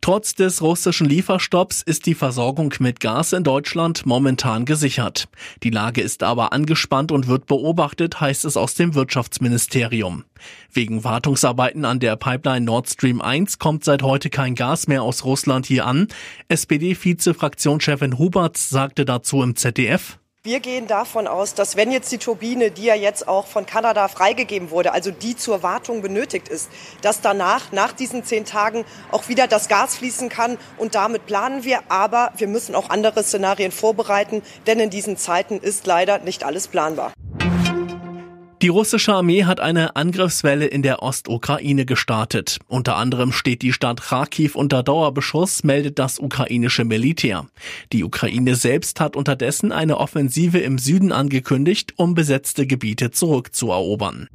Trotz des russischen Lieferstopps ist die Versorgung mit Gas in Deutschland momentan gesichert. Die Lage ist aber angespannt und wird beobachtet, heißt es aus dem Wirtschaftsministerium. Wegen Wartungsarbeiten an der Pipeline Nord Stream 1 kommt seit heute kein Gas mehr aus Russland hier an. SPD-Vize-Fraktionschefin Huberts sagte dazu im ZDF. Wir gehen davon aus, dass wenn jetzt die Turbine, die ja jetzt auch von Kanada freigegeben wurde, also die zur Wartung benötigt ist, dass danach, nach diesen zehn Tagen, auch wieder das Gas fließen kann. Und damit planen wir. Aber wir müssen auch andere Szenarien vorbereiten, denn in diesen Zeiten ist leider nicht alles planbar. Die russische Armee hat eine Angriffswelle in der Ostukraine gestartet. Unter anderem steht die Stadt Kharkiv unter Dauerbeschuss, meldet das ukrainische Militär. Die Ukraine selbst hat unterdessen eine Offensive im Süden angekündigt, um besetzte Gebiete zurückzuerobern.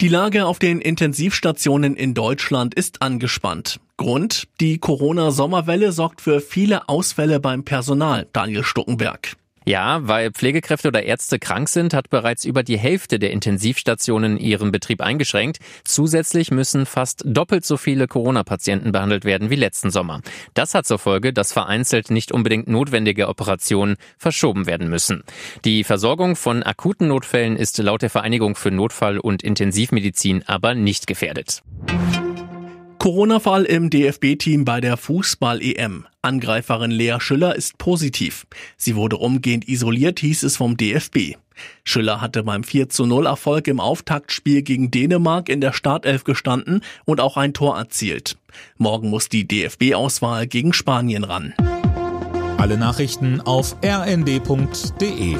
Die Lage auf den Intensivstationen in Deutschland ist angespannt. Grund? Die Corona-Sommerwelle sorgt für viele Ausfälle beim Personal, Daniel Stuckenberg. Ja, weil Pflegekräfte oder Ärzte krank sind, hat bereits über die Hälfte der Intensivstationen ihren Betrieb eingeschränkt. Zusätzlich müssen fast doppelt so viele Corona-Patienten behandelt werden wie letzten Sommer. Das hat zur Folge, dass vereinzelt nicht unbedingt notwendige Operationen verschoben werden müssen. Die Versorgung von akuten Notfällen ist laut der Vereinigung für Notfall- und Intensivmedizin aber nicht gefährdet. Corona-Fall im DFB-Team bei der Fußball-EM. Angreiferin Lea Schüller ist positiv. Sie wurde umgehend isoliert, hieß es vom DFB. Schüller hatte beim 4 zu 0 Erfolg im Auftaktspiel gegen Dänemark in der Startelf gestanden und auch ein Tor erzielt. Morgen muss die DFB-Auswahl gegen Spanien ran. Alle Nachrichten auf rnd.de